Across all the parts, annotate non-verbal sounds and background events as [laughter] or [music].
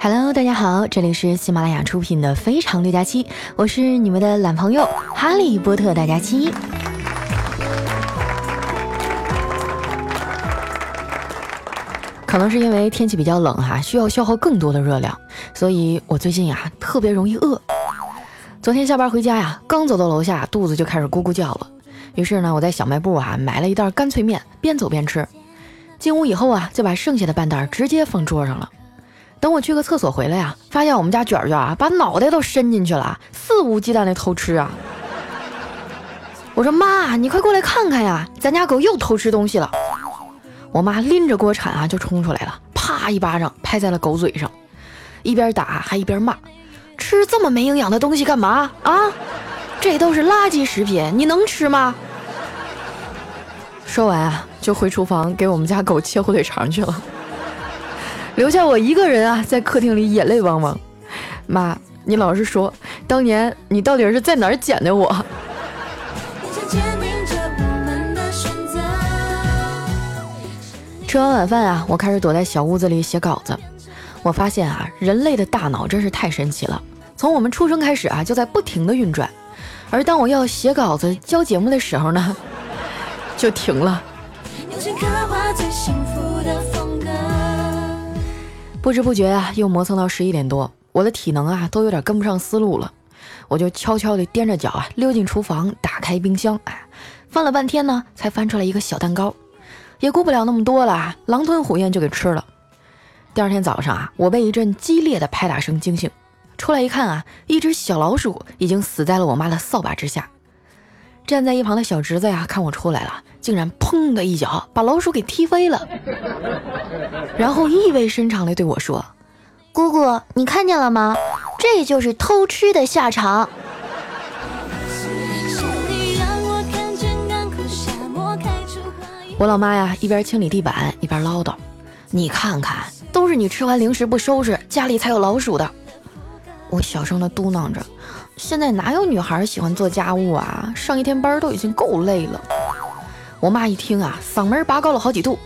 Hello，大家好，这里是喜马拉雅出品的《非常六加七》，我是你们的懒朋友哈利波特大家七。可能是因为天气比较冷哈，需要消耗更多的热量，所以我最近呀特别容易饿。昨天下班回家呀，刚走到楼下，肚子就开始咕咕叫了。于是呢，我在小卖部啊买了一袋干脆面，边走边吃。进屋以后啊，就把剩下的半袋直接放桌上了。等我去个厕所回来呀，发现我们家卷卷啊，把脑袋都伸进去了，肆无忌惮的偷吃啊！我说妈，你快过来看看呀，咱家狗又偷吃东西了。我妈拎着锅铲啊就冲出来了，啪一巴掌拍在了狗嘴上，一边打还一边骂：“吃这么没营养的东西干嘛啊？这都是垃圾食品，你能吃吗？”说完啊，就回厨房给我们家狗切火腿肠去了。留下我一个人啊，在客厅里眼泪汪汪。妈，你老实说，当年你到底是在哪儿捡的我？吃完晚饭啊，我开始躲在小屋子里写稿子。我发现啊，人类的大脑真是太神奇了，从我们出生开始啊，就在不停的运转。而当我要写稿子、交节目的时候呢，就停了。不知不觉啊，又磨蹭到十一点多，我的体能啊都有点跟不上思路了。我就悄悄地踮着脚啊，溜进厨房，打开冰箱，哎，翻了半天呢，才翻出来一个小蛋糕。也顾不了那么多了，狼吞虎咽就给吃了。第二天早上啊，我被一阵激烈的拍打声惊醒，出来一看啊，一只小老鼠已经死在了我妈的扫把之下。站在一旁的小侄子呀，看我出来了。竟然砰的一脚把老鼠给踢飞了，然后意味深长地对我说：“姑姑，你看见了吗？这就是偷吃的下场。”我老妈呀，一边清理地板一边唠叨：“你看看，都是你吃完零食不收拾，家里才有老鼠的。”我小声的嘟囔着：“现在哪有女孩喜欢做家务啊？上一天班都已经够累了。”我妈一听啊，嗓门拔高了好几度。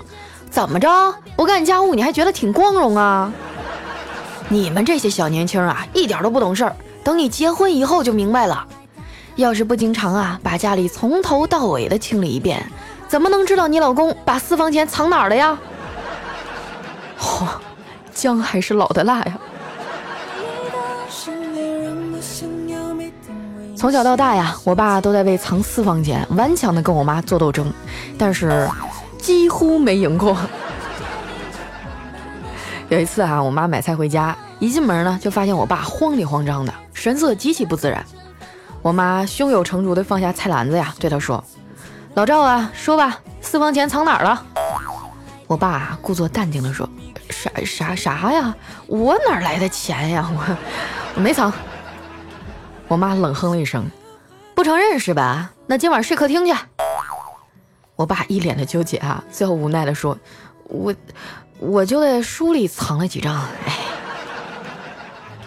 怎么着，不干家务你还觉得挺光荣啊？你们这些小年轻啊，一点都不懂事儿。等你结婚以后就明白了。要是不经常啊，把家里从头到尾的清理一遍，怎么能知道你老公把私房钱藏哪儿了呀？嚯，姜还是老的辣呀！从小到大呀，我爸都在为藏私房钱顽强的跟我妈做斗争，但是几乎没赢过。[laughs] 有一次啊，我妈买菜回家，一进门呢，就发现我爸慌里慌张的，神色极其不自然。我妈胸有成竹的放下菜篮子呀，对他说：“老赵啊，说吧，私房钱藏哪儿了？”我爸故作淡定的说：“啥啥啥呀？我哪来的钱呀？我我没藏。”我妈冷哼了一声，不承认是吧？那今晚睡客厅去。我爸一脸的纠结啊，最后无奈的说：“我我就在书里藏了几张。”哎，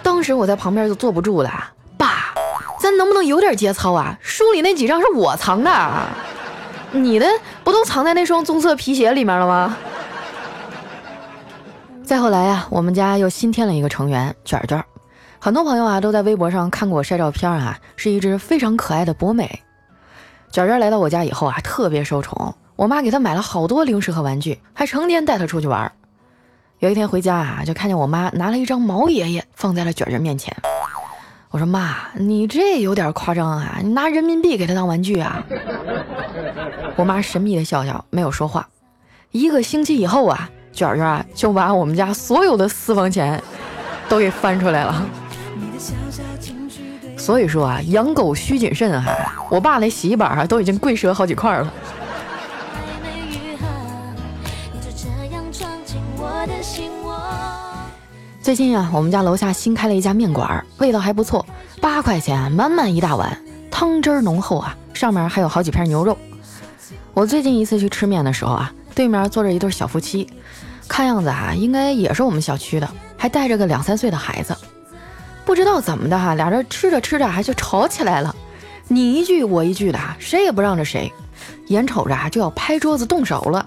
当时我在旁边就坐不住了，爸，咱能不能有点节操啊？书里那几张是我藏的，你的不都藏在那双棕色皮鞋里面了吗？再后来呀，我们家又新添了一个成员，卷卷。很多朋友啊都在微博上看过我晒照片啊，是一只非常可爱的博美。卷卷来到我家以后啊，特别受宠，我妈给他买了好多零食和玩具，还成天带他出去玩。有一天回家啊，就看见我妈拿了一张毛爷爷放在了卷卷面前。我说妈，你这有点夸张啊，你拿人民币给他当玩具啊？[laughs] 我妈神秘的笑笑，没有说话。一个星期以后啊，卷卷啊就把我们家所有的私房钱都给翻出来了。所以说啊，养狗需谨慎啊！我爸那洗衣板啊，都已经跪折好几块了。最近啊，我们家楼下新开了一家面馆，味道还不错，八块钱满满一大碗，汤汁浓厚啊，上面还有好几片牛肉。我最近一次去吃面的时候啊，对面坐着一对小夫妻，看样子啊，应该也是我们小区的，还带着个两三岁的孩子。不知道怎么的哈，俩人吃着吃着还就吵起来了，你一句我一句的，谁也不让着谁，眼瞅着就要拍桌子动手了。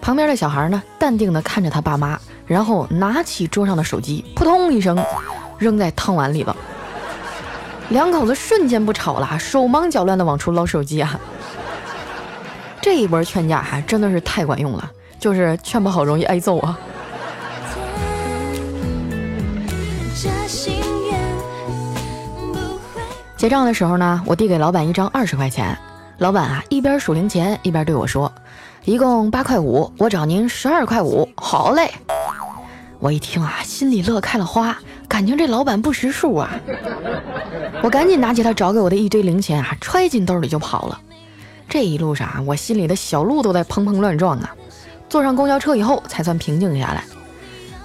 旁边的小孩呢，淡定的看着他爸妈，然后拿起桌上的手机，扑通一声扔在汤碗里了。两口子瞬间不吵了，手忙脚乱的往出捞手机啊！这一波劝架还真的是太管用了，就是劝不好容易挨揍啊。结账的时候呢，我递给老板一张二十块钱，老板啊一边数零钱一边对我说：“一共八块五，我找您十二块五。”好嘞，我一听啊，心里乐开了花，感情这老板不识数啊！我赶紧拿起他找给我的一堆零钱啊，揣进兜里就跑了。这一路上啊，我心里的小鹿都在砰砰乱撞啊！坐上公交车以后，才算平静下来。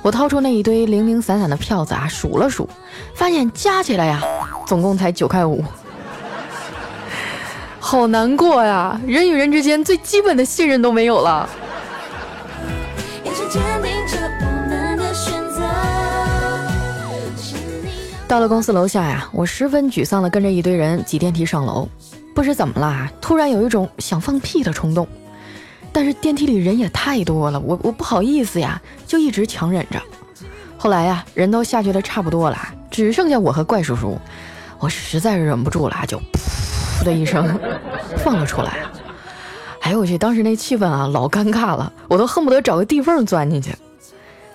我掏出那一堆零零散散的票子啊，数了数，发现加起来呀，总共才九块五。好难过呀！人与人之间最基本的信任都没有了。到了公司楼下呀，我十分沮丧的跟着一堆人挤电梯上楼。不知怎么了，突然有一种想放屁的冲动，但是电梯里人也太多了，我我不好意思呀，就一直强忍着。后来呀，人都下去的差不多了，只剩下我和怪叔叔，我实在是忍不住了，就噗的一声 [laughs] 放了出来。哎呦我去，当时那气氛啊，老尴尬了，我都恨不得找个地缝钻进去。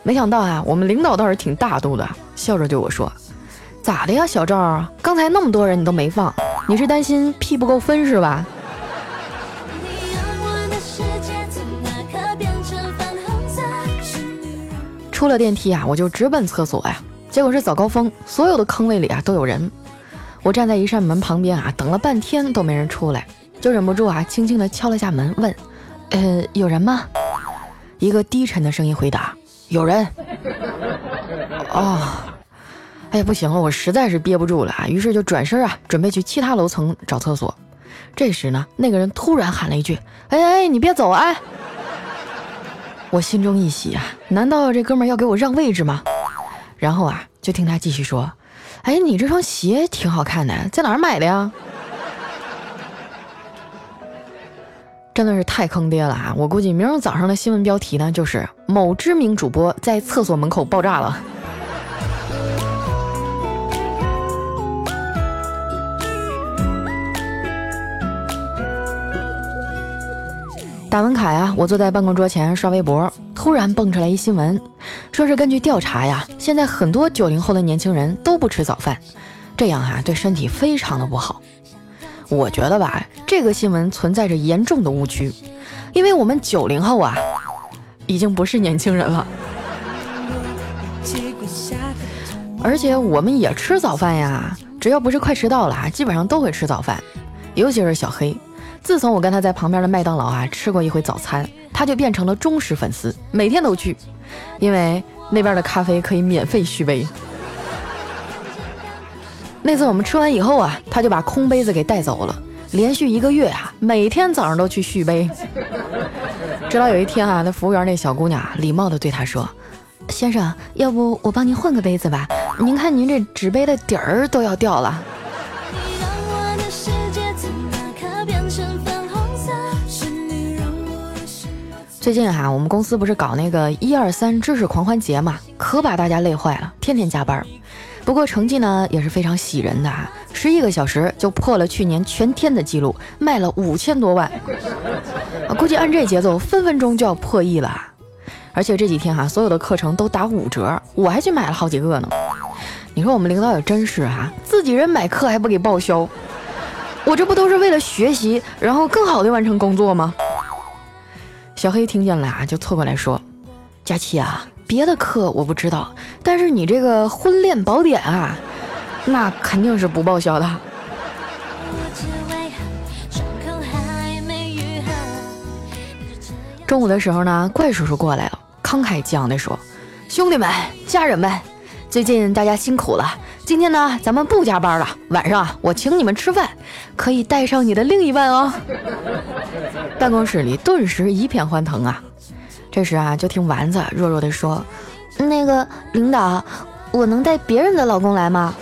没想到啊，我们领导倒是挺大度的，笑着对我说：“咋的呀，小赵？刚才那么多人你都没放。”你是担心屁不够分是吧？出了电梯啊，我就直奔厕所呀。结果是早高峰，所有的坑位里啊都有人。我站在一扇门旁边啊，等了半天都没人出来，就忍不住啊，轻轻地敲了下门，问：“呃，有人吗？”一个低沉的声音回答：“有人。”哦。哎呀，不行了，我实在是憋不住了啊！于是就转身啊，准备去其他楼层找厕所。这时呢，那个人突然喊了一句：“哎哎，你别走啊！”我心中一喜啊，难道这哥们要给我让位置吗？然后啊，就听他继续说：“哎，你这双鞋挺好看的，在哪儿买的呀？”真的是太坑爹了啊！我估计明儿早上的新闻标题呢，就是某知名主播在厕所门口爆炸了。打完卡呀，我坐在办公桌前刷微博，突然蹦出来一新闻，说是根据调查呀，现在很多九零后的年轻人都不吃早饭，这样哈对身体非常的不好。我觉得吧，这个新闻存在着严重的误区，因为我们九零后啊，已经不是年轻人了，而且我们也吃早饭呀，只要不是快迟到了，基本上都会吃早饭，尤其是小黑。自从我跟他在旁边的麦当劳啊吃过一回早餐，他就变成了忠实粉丝，每天都去，因为那边的咖啡可以免费续杯。[laughs] 那次我们吃完以后啊，他就把空杯子给带走了，连续一个月啊，每天早上都去续杯。直到有一天啊，那服务员那小姑娘礼貌地对他说：“先生，要不我帮您换个杯子吧？您看您这纸杯的底儿都要掉了。”最近哈，我们公司不是搞那个一二三知识狂欢节嘛，可把大家累坏了，天天加班。不过成绩呢也是非常喜人的啊，十一个小时就破了去年全天的记录，卖了五千多万。啊估计按这节奏，分分钟就要破亿了。而且这几天哈，所有的课程都打五折，我还去买了好几个呢。你说我们领导也真是哈，自己人买课还不给报销，我这不都是为了学习，然后更好的完成工作吗？小黑听见了啊，就凑过来说：“佳琪啊，别的课我不知道，但是你这个婚恋宝典啊，那肯定是不报销的。”中午的时候呢，怪叔叔过来了，慷慨激昂地说：“兄弟们，家人们，最近大家辛苦了。”今天呢，咱们不加班了。晚上啊，我请你们吃饭，可以带上你的另一半哦。办公室里顿时一片欢腾啊。这时啊，就听丸子弱弱的说：“那个领导，我能带别人的老公来吗？”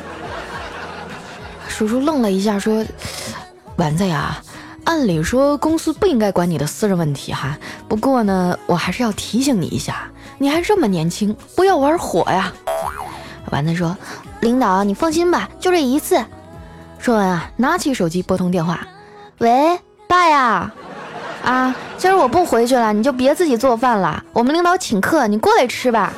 叔叔愣了一下，说：“丸子呀，按理说公司不应该管你的私人问题哈。不过呢，我还是要提醒你一下，你还这么年轻，不要玩火呀！丸子说：“领导，你放心吧，就这一次。”说完啊，拿起手机拨通电话：“喂，爸呀，啊，今儿我不回去了，你就别自己做饭了，我们领导请客，你过来吃吧。”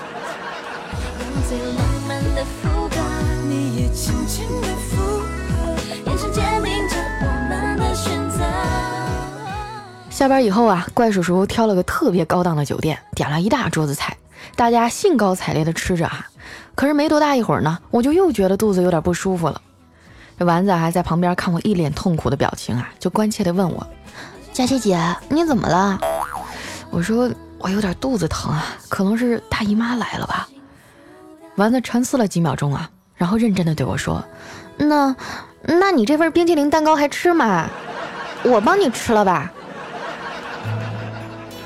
下班以后啊，怪叔叔挑了个特别高档的酒店，点了一大桌子菜，大家兴高采烈的吃着啊。可是没多大一会儿呢，我就又觉得肚子有点不舒服了。这丸子还在旁边看我一脸痛苦的表情啊，就关切的问我：“佳琪姐，你怎么了？”我说：“我有点肚子疼啊，可能是大姨妈来了吧。”丸子沉思了几秒钟啊，然后认真的对我说：“那，那你这份冰淇淋蛋糕还吃吗？我帮你吃了吧。[laughs] ”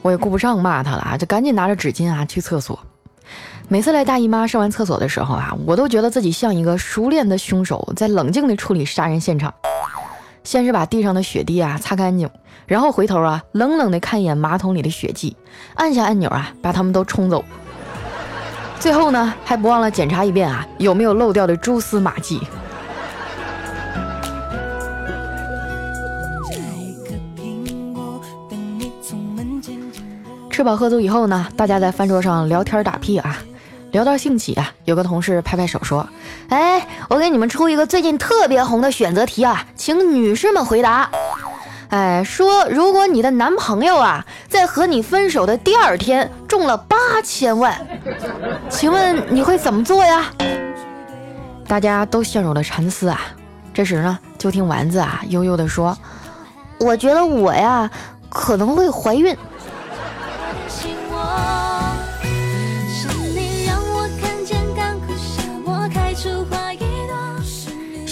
我也顾不上骂他了啊，就赶紧拿着纸巾啊去厕所。每次来大姨妈上完厕所的时候啊，我都觉得自己像一个熟练的凶手，在冷静地处理杀人现场。先是把地上的血滴啊擦干净，然后回头啊冷冷地看一眼马桶里的血迹，按下按钮啊把它们都冲走。最后呢，还不忘了检查一遍啊有没有漏掉的蛛丝马迹。吃饱喝足以后呢，大家在饭桌上聊天打屁啊，聊到兴起啊，有个同事拍拍手说：“哎，我给你们出一个最近特别红的选择题啊，请女士们回答。哎，说如果你的男朋友啊，在和你分手的第二天中了八千万，请问你会怎么做呀？”大家都陷入了沉思啊。这时呢，就听丸子啊悠悠地说：“我觉得我呀，可能会怀孕。”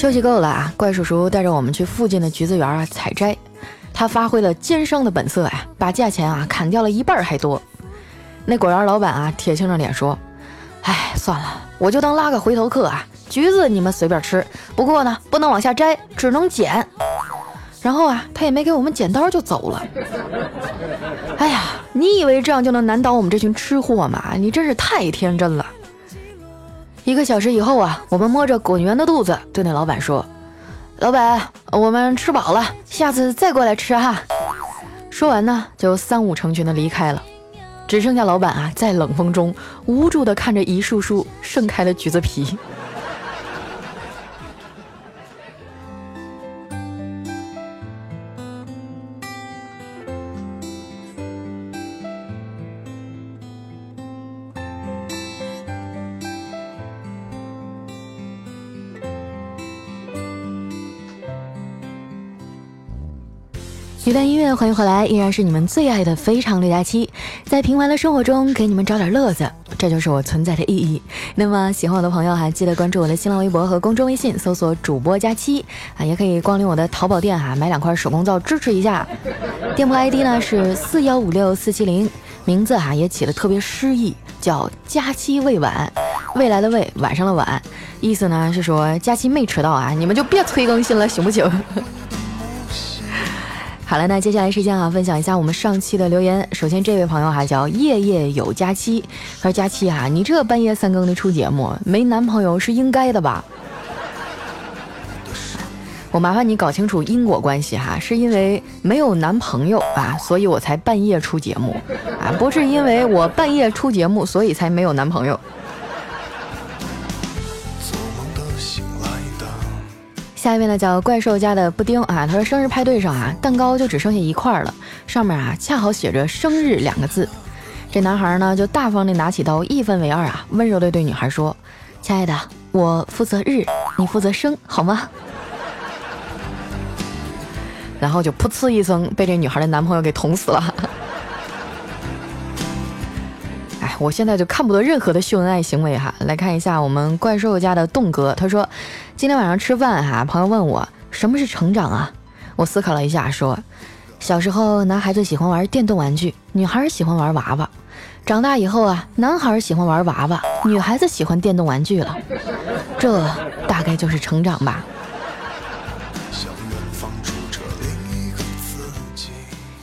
休息够了啊！怪叔叔带着我们去附近的橘子园啊采摘，他发挥了奸商的本色呀，把价钱啊砍掉了一半还多。那果园老板啊铁青着脸说：“哎，算了，我就当拉个回头客啊。橘子你们随便吃，不过呢不能往下摘，只能捡。”然后啊他也没给我们剪刀就走了。哎呀，你以为这样就能难倒我们这群吃货吗？你真是太天真了。一个小时以后啊，我们摸着滚圆的肚子对那老板说：“老板，我们吃饱了，下次再过来吃哈。”说完呢，就三五成群的离开了，只剩下老板啊，在冷风中无助的看着一束束盛开的橘子皮。欢迎回来，依然是你们最爱的非常六加七，在平凡的生活中给你们找点乐子，这就是我存在的意义。那么喜欢我的朋友，还记得关注我的新浪微博和公众微信，搜索主播佳期啊，也可以光临我的淘宝店哈，买两块手工皂支持一下。店铺 ID 呢是四幺五六四七零，名字哈也起的特别诗意，叫佳期未晚，未来的未，晚上的晚，意思呢是说佳期没迟到啊，你们就别催更新了，行不行？好了，那接下来时间啊，分享一下我们上期的留言。首先，这位朋友哈叫夜夜有佳期，他说：“佳期啊，你这半夜三更的出节目，没男朋友是应该的吧？”我麻烦你搞清楚因果关系哈，是因为没有男朋友啊，所以我才半夜出节目啊，不是因为我半夜出节目，所以才没有男朋友。下一位呢叫怪兽家的布丁啊，他说生日派对上啊，蛋糕就只剩下一块了，上面啊恰好写着生日两个字。这男孩呢就大方的拿起刀一分为二啊，温柔的对女孩说：“亲爱的，我负责日，你负责生，好吗？”然后就噗呲一声被这女孩的男朋友给捅死了。我现在就看不得任何的秀恩爱行为哈。来看一下我们怪兽家的栋哥，他说今天晚上吃饭哈，朋友问我什么是成长啊？我思考了一下，说小时候男孩子喜欢玩电动玩具，女孩喜欢玩娃娃。长大以后啊，男孩喜欢玩娃娃，女孩子喜欢电动玩具了。这大概就是成长吧。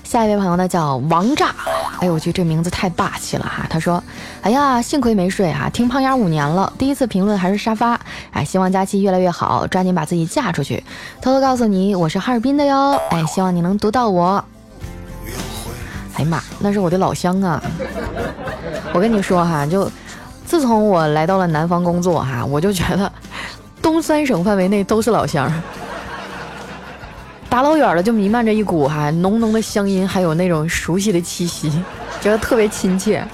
下一位朋友呢叫王炸。哎呦我去，这名字太霸气了哈。他说：“哎呀，幸亏没睡哈，听胖丫五年了，第一次评论还是沙发。哎，希望佳期越来越好，抓紧把自己嫁出去。偷偷告诉你，我是哈尔滨的哟。哎，希望你能读到我。哎呀妈，那是我的老乡啊。我跟你说哈，就自从我来到了南方工作哈，我就觉得东三省范围内都是老乡。”大老远的就弥漫着一股哈浓浓的乡音，还有那种熟悉的气息，[laughs] 觉得特别亲切。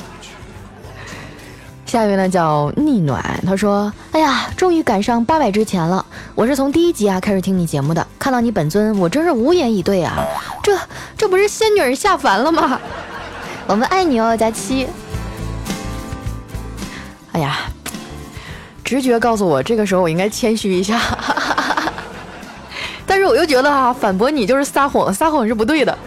下一位呢叫逆暖，他说：“哎呀，终于赶上八百之前了！我是从第一集啊开始听你节目的，看到你本尊，我真是无言以对啊！这这不是仙女下凡了吗？我们爱你哦，佳期。哎呀，直觉告诉我，这个时候我应该谦虚一下。”我又觉得哈，反驳你就是撒谎，撒谎是不对的。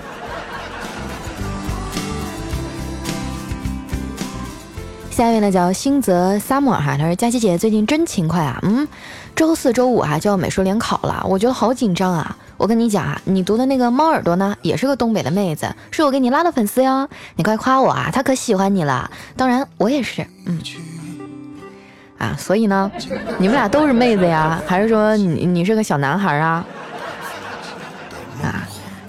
下一位呢叫星泽萨摩哈，他说佳琪姐最近真勤快啊，嗯，周四周五啊就要美术联考了，我觉得好紧张啊。我跟你讲啊，你读的那个猫耳朵呢，也是个东北的妹子，是我给你拉的粉丝哟，你快夸我啊，她可喜欢你了。当然我也是，嗯。啊，所以呢，你们俩都是妹子呀，还是说你你是个小男孩啊？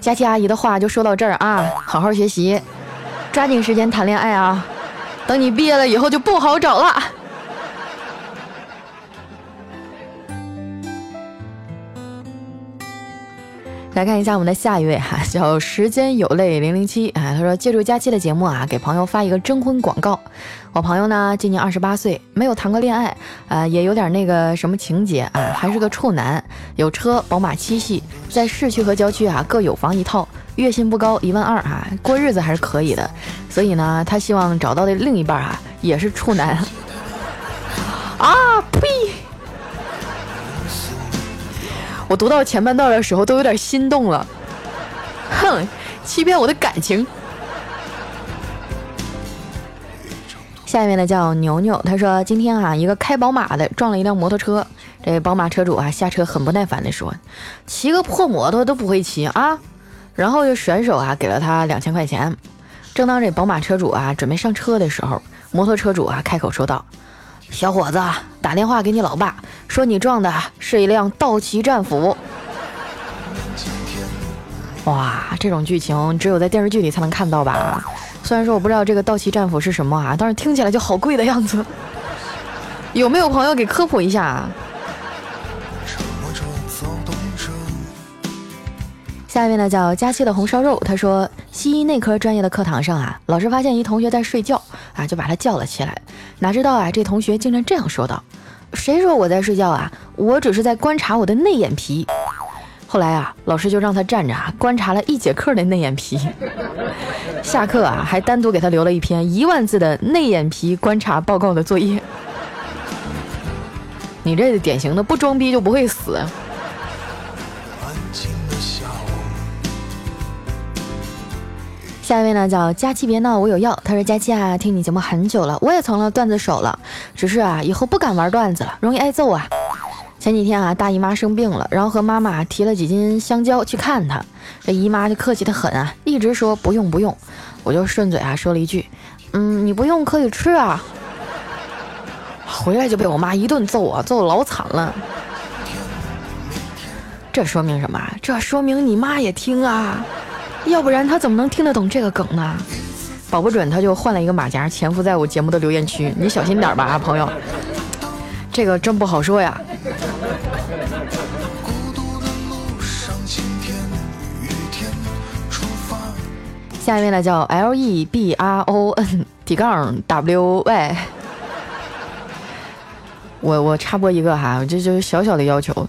佳琪阿姨的话就说到这儿啊，好好学习，抓紧时间谈恋爱啊，等你毕业了以后就不好找了。来看一下我们的下一位哈，[laughs] 叫时间有泪零零七啊，他说借助佳期的节目啊，给朋友发一个征婚广告。我朋友呢今年二十八岁，没有谈过恋爱啊，也有点那个什么情节啊，还是个处男，有车宝马七系，在市区和郊区啊各有房一套，月薪不高一万二啊，过日子还是可以的。所以呢，他希望找到的另一半啊也是处男。[laughs] 啊呸！我读到前半段的时候都有点心动了，哼，欺骗我的感情。下面呢叫牛牛，他说今天啊，一个开宝马的撞了一辆摩托车，这宝马车主啊下车很不耐烦的说：“骑个破摩托都不会骑啊！”然后就甩手啊给了他两千块钱。正当这宝马车主啊准备上车的时候，摩托车主啊开口说道。小伙子，打电话给你老爸，说你撞的是一辆道奇战斧。哇，这种剧情只有在电视剧里才能看到吧？虽然说我不知道这个道奇战斧是什么啊，但是听起来就好贵的样子。有没有朋友给科普一下？下一位呢叫佳期的红烧肉，他说西医内科专业的课堂上啊，老师发现一同学在睡觉啊，就把他叫了起来。哪知道啊，这同学竟然这样说道：“谁说我在睡觉啊？我只是在观察我的内眼皮。[laughs] ”后来啊，老师就让他站着啊，观察了一节课的内眼皮。下课啊，还单独给他留了一篇一万字的内眼皮观察报告的作业。你这典型的不装逼就不会死。下一位呢叫佳期别闹，我有药。他说佳期啊，听你节目很久了，我也成了段子手了，只是啊，以后不敢玩段子了，容易挨揍啊。前几天啊，大姨妈生病了，然后和妈妈提了几斤香蕉去看她，这姨妈就客气的很啊，一直说不用不用，我就顺嘴啊说了一句，嗯，你不用可以吃啊。回来就被我妈一顿揍啊，揍的老惨了。这说明什么？这说明你妈也听啊。要不然他怎么能听得懂这个梗呢？保不准他就换了一个马甲潜伏在我节目的留言区，你小心点吧，啊，朋友，这个真不好说呀。下一位呢叫 L E B R O N 底杠 W Y，我我插播一个哈，这就是小小的要求。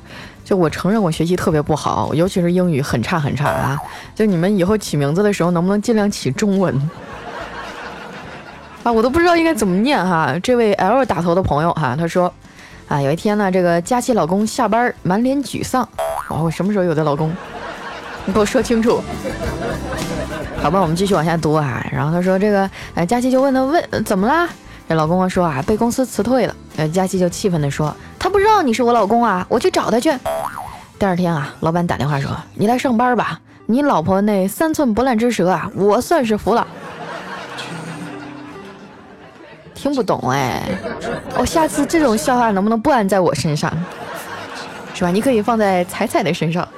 就我承认我学习特别不好，尤其是英语很差很差啊！就你们以后起名字的时候，能不能尽量起中文啊？我都不知道应该怎么念哈。这位 L 打头的朋友哈，他说啊，有一天呢，这个佳琪老公下班满脸沮丧，我什么时候有的老公？你给我说清楚。好吧，我们继续往下读啊。然后他说这个，呃，佳琪就问他问怎么啦？这老公说啊，被公司辞退了。呃，佳琪就气愤地说。他不知道你是我老公啊！我去找他去。第二天啊，老板打电话说：“你来上班吧。”你老婆那三寸不烂之舌啊，我算是服了。听不懂哎，我下次这种笑话能不能不安在我身上？是吧？你可以放在彩彩的身上。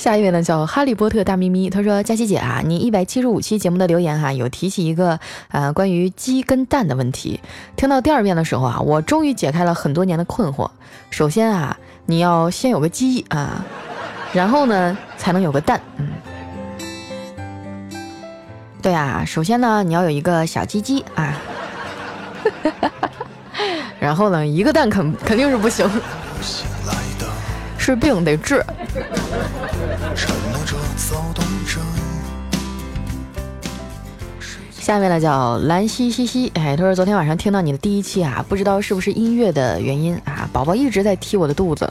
下一位呢，叫哈利波特大咪咪。他说：“佳琪姐啊，你一百七十五期节目的留言哈，有提起一个呃关于鸡跟蛋的问题。听到第二遍的时候啊，我终于解开了很多年的困惑。首先啊，你要先有个鸡啊，然后呢才能有个蛋。嗯，对啊，首先呢你要有一个小鸡鸡啊，[laughs] 然后呢一个蛋肯肯定是不行，是病得治。”走。下面呢叫兰西西西，哎，他说昨天晚上听到你的第一期啊，不知道是不是音乐的原因啊，宝宝一直在踢我的肚子。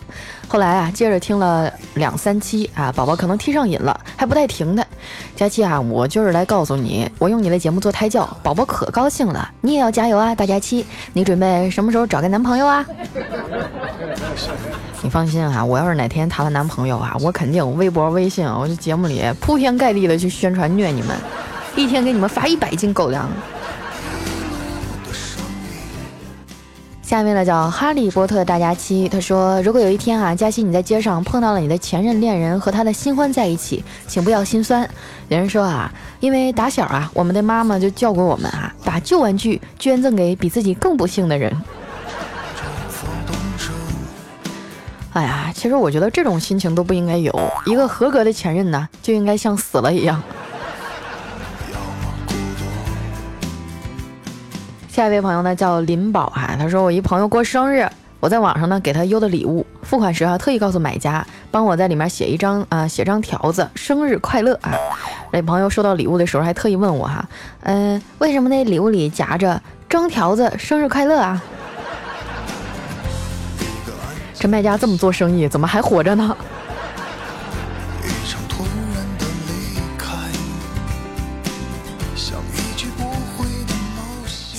后来啊，接着听了两三期啊，宝宝可能踢上瘾了，还不带停的。佳期啊，我就是来告诉你，我用你的节目做胎教，宝宝可高兴了，你也要加油啊，大佳期，你准备什么时候找个男朋友啊？[laughs] 你放心啊，我要是哪天谈了男朋友啊，我肯定微博、微信，我这节目里铺天盖地的去宣传虐你们。一天给你们发一百斤狗粮。下面呢叫哈利波特大家期，他说：“如果有一天啊，佳期你在街上碰到了你的前任恋人和他的新欢在一起，请不要心酸。有人说啊，因为打小啊，我们的妈妈就教过我们啊，把旧玩具捐赠给比自己更不幸的人。哎呀，其实我觉得这种心情都不应该有。一个合格的前任呢，就应该像死了一样。”下一位朋友呢叫林宝哈，他说我一朋友过生日，我在网上呢给他邮的礼物，付款时啊特意告诉买家帮我在里面写一张啊写张条子，生日快乐啊。那朋友收到礼物的时候还特意问我哈，嗯，为什么那礼物里夹着张条子生日快乐啊？这卖家这么做生意，怎么还活着呢？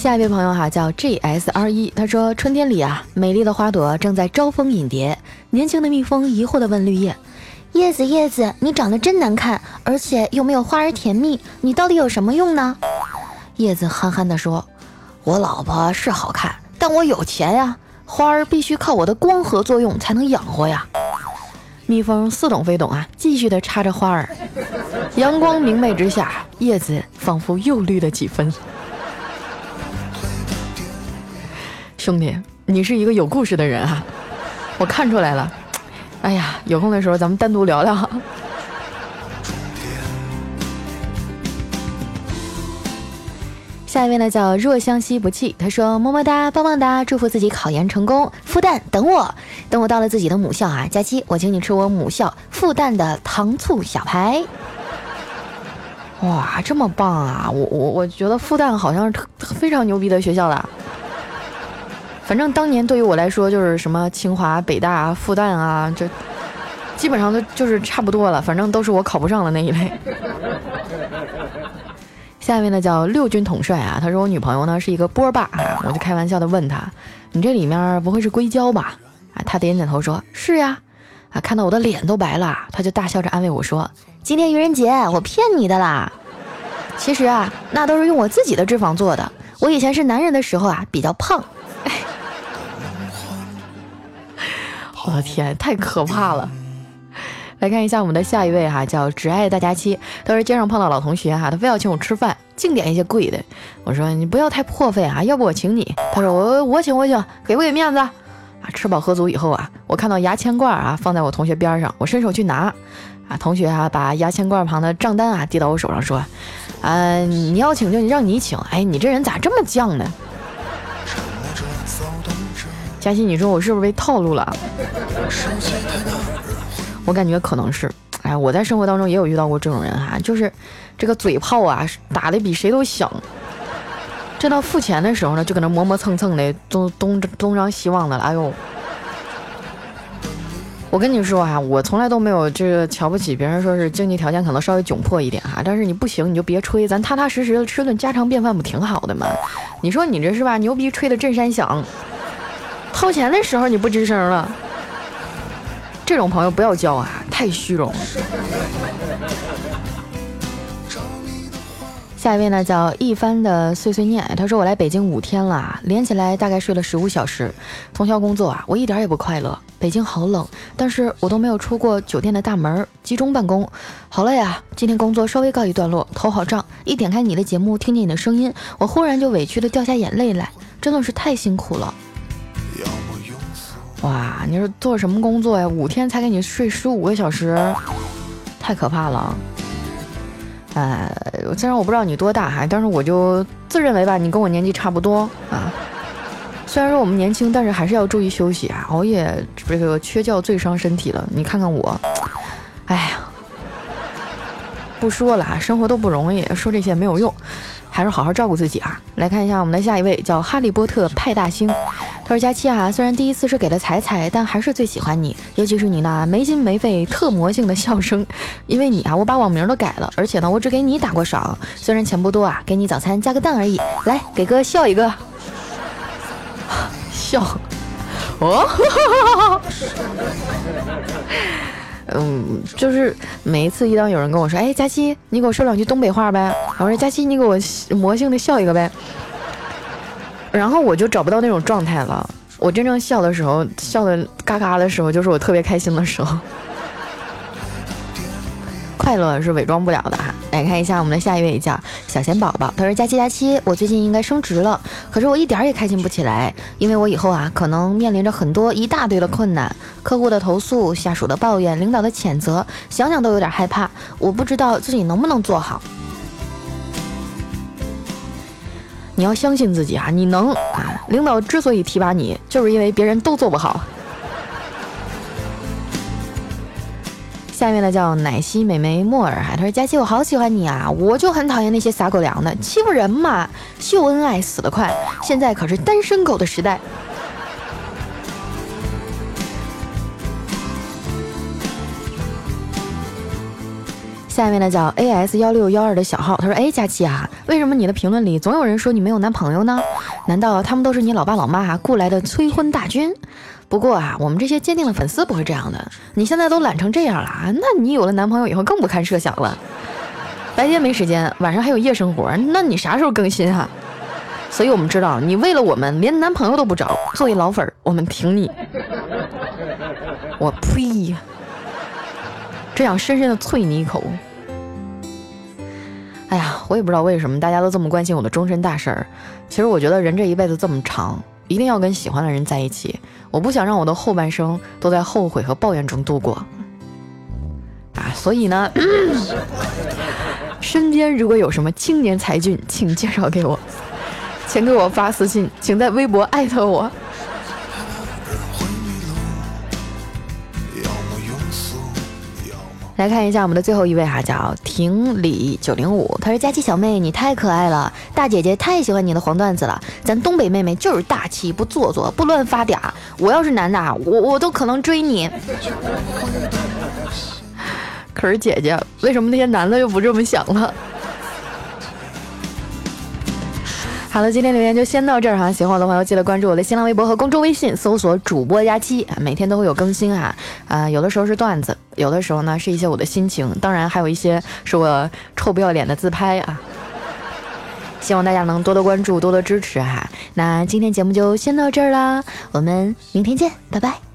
下一位朋友哈叫 G S R 一，他说春天里啊，美丽的花朵正在招蜂引蝶。年轻的蜜蜂疑惑地问绿叶：“叶子叶子，你长得真难看，而且又没有花儿甜蜜，你到底有什么用呢？”叶子憨憨地说：“我老婆是好看，但我有钱呀，花儿必须靠我的光合作用才能养活呀。”蜜蜂似懂非懂啊，继续地插着花儿。阳光明媚之下，叶子仿佛又绿了几分。兄弟，你是一个有故事的人啊，我看出来了。哎呀，有空的时候咱们单独聊聊。下一位呢叫若相惜不弃，他说么么哒，棒棒哒，祝福自己考研成功。复旦等我，等我到了自己的母校啊，佳期我请你吃我母校复旦的糖醋小排。哇，这么棒啊！我我我觉得复旦好像是特非常牛逼的学校了。反正当年对于我来说，就是什么清华、北大、复旦啊，就基本上都就是差不多了。反正都是我考不上的那一类。[laughs] 下面呢叫六军统帅啊，他说我女朋友呢是一个波霸，我就开玩笑的问他，你这里面不会是硅胶吧？啊，他点点头说是呀。啊，看到我的脸都白了，他就大笑着安慰我说，今天愚人节，我骗你的啦。其实啊，那都是用我自己的脂肪做的。我以前是男人的时候啊，比较胖。我的天，太可怕了！来看一下我们的下一位哈，叫只爱大家期。他说街上碰到老同学哈，他非要请我吃饭，净点一些贵的。我说你不要太破费啊，要不我请你。他说我我请我请，给不给面子啊？吃饱喝足以后啊，我看到牙签罐啊放在我同学边上，我伸手去拿啊，同学啊把牙签罐旁的账单啊递到我手上说，嗯你要请就让你请，哎你这人咋这么犟呢？佳欣，你说我是不是被套路了？我感觉可能是。哎，我在生活当中也有遇到过这种人哈，就是这个嘴炮啊，打的比谁都响。这到付钱的时候呢，就搁那磨磨蹭蹭的，东东东张西望的了。哎呦，我跟你说啊，我从来都没有这个瞧不起别人，说是经济条件可能稍微窘迫一点哈。但是你不行，你就别吹，咱踏踏实实的吃顿家常便饭不挺好的吗？你说你这是吧？牛逼吹的震山响。掏钱的时候你不吱声了，这种朋友不要交啊，太虚荣。下一位呢叫一帆的碎碎念，他说我来北京五天了，连起来大概睡了十五小时。通宵工作啊，我一点也不快乐。北京好冷，但是我都没有出过酒店的大门，集中办公，好累啊！今天工作稍微告一段落，头好胀，一点开你的节目，听见你的声音，我忽然就委屈的掉下眼泪来，真的是太辛苦了。哇，你是做什么工作呀？五天才给你睡十五个小时，太可怕了。呃，虽然我不知道你多大哈，但是我就自认为吧，你跟我年纪差不多啊。虽然说我们年轻，但是还是要注意休息啊，熬夜这个缺觉最伤身体了。你看看我，哎呀，不说了啊，生活都不容易，说这些没有用，还是好好照顾自己啊。来看一下我们的下一位，叫哈利波特派大星。他说：“佳期啊，虽然第一次是给了彩彩，但还是最喜欢你，尤其是你那没心没肺、特魔性的笑声。因为你啊，我把网名都改了，而且呢，我只给你打过赏。虽然钱不多啊，给你早餐加个蛋而已。来，给哥笑一个，[laughs] 笑。哦，[laughs] 嗯，就是每一次一当有人跟我说，哎，佳期，你给我说两句东北话呗。我说，佳期，你给我魔性的笑一个呗。”然后我就找不到那种状态了。我真正笑的时候，笑的嘎嘎的时候，就是我特别开心的时候。[laughs] 快乐是伪装不了的哈。来看一下我们的下一位叫小贤宝宝，他说：佳期佳期，我最近应该升职了，可是我一点也开心不起来，因为我以后啊可能面临着很多一大堆的困难，客户的投诉、下属的抱怨、领导的谴责，想想都有点害怕。我不知道自己能不能做好。你要相信自己啊，你能啊！领导之所以提拔你，就是因为别人都做不好。下面呢叫奶昔美眉莫尔哈，他说佳琪我好喜欢你啊，我就很讨厌那些撒狗粮的，欺负人嘛，秀恩爱死得快，现在可是单身狗的时代。下面呢叫 A S 幺六幺二的小号，他说：“哎，佳琪啊，为什么你的评论里总有人说你没有男朋友呢？难道他们都是你老爸老妈雇来的催婚大军？不过啊，我们这些坚定的粉丝不会这样的。你现在都懒成这样了啊，那你有了男朋友以后更不堪设想了。白天没时间，晚上还有夜生活，那你啥时候更新啊？所以我们知道你为了我们连男朋友都不找，作为老粉儿，我们挺你。我呸！这样深深的啐你一口。”哎呀，我也不知道为什么大家都这么关心我的终身大事儿。其实我觉得人这一辈子这么长，一定要跟喜欢的人在一起。我不想让我的后半生都在后悔和抱怨中度过。啊，所以呢，[clears throat] 身边如果有什么青年才俊，请介绍给我，请给我发私信，请在微博艾特我。来看一下我们的最后一位哈，叫婷李九零五，他说：“佳琪小妹，你太可爱了，大姐姐太喜欢你的黄段子了。咱东北妹妹就是大气，不做作，不乱发嗲。我要是男的啊，我我都可能追你。可是姐姐，为什么那些男的又不这么想了？” [laughs] 好了，今天留言就先到这儿哈。喜欢我的朋友记得关注我的新浪微博和公众微信，搜索主播佳期，每天都会有更新哈。啊，有的时候是段子，有的时候呢是一些我的心情，当然还有一些是我臭不要脸的自拍啊。希望大家能多多关注，多多支持哈。那今天节目就先到这儿啦，我们明天见，拜拜。